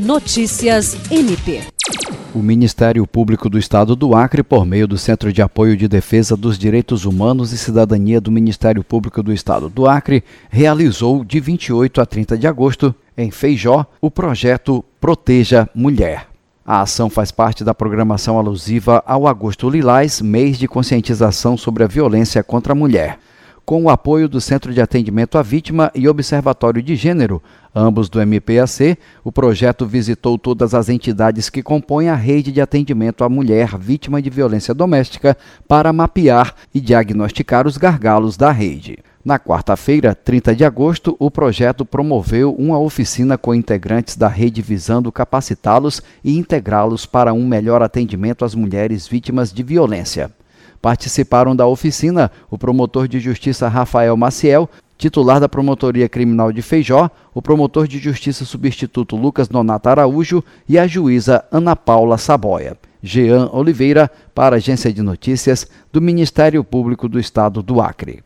Notícias MP. O Ministério Público do Estado do Acre, por meio do Centro de Apoio de Defesa dos Direitos Humanos e Cidadania do Ministério Público do Estado do Acre, realizou de 28 a 30 de agosto, em Feijó, o projeto Proteja Mulher. A ação faz parte da programação alusiva ao Agosto Lilás, mês de conscientização sobre a violência contra a mulher com o apoio do Centro de Atendimento à Vítima e Observatório de Gênero, ambos do MPAC, o projeto visitou todas as entidades que compõem a rede de atendimento à mulher vítima de violência doméstica para mapear e diagnosticar os gargalos da rede. Na quarta-feira, 30 de agosto, o projeto promoveu uma oficina com integrantes da rede visando capacitá-los e integrá-los para um melhor atendimento às mulheres vítimas de violência. Participaram da oficina o promotor de justiça Rafael Maciel, titular da Promotoria Criminal de Feijó, o promotor de justiça substituto Lucas Nonato Araújo e a juíza Ana Paula Saboia. Jean Oliveira, para a Agência de Notícias do Ministério Público do Estado do Acre.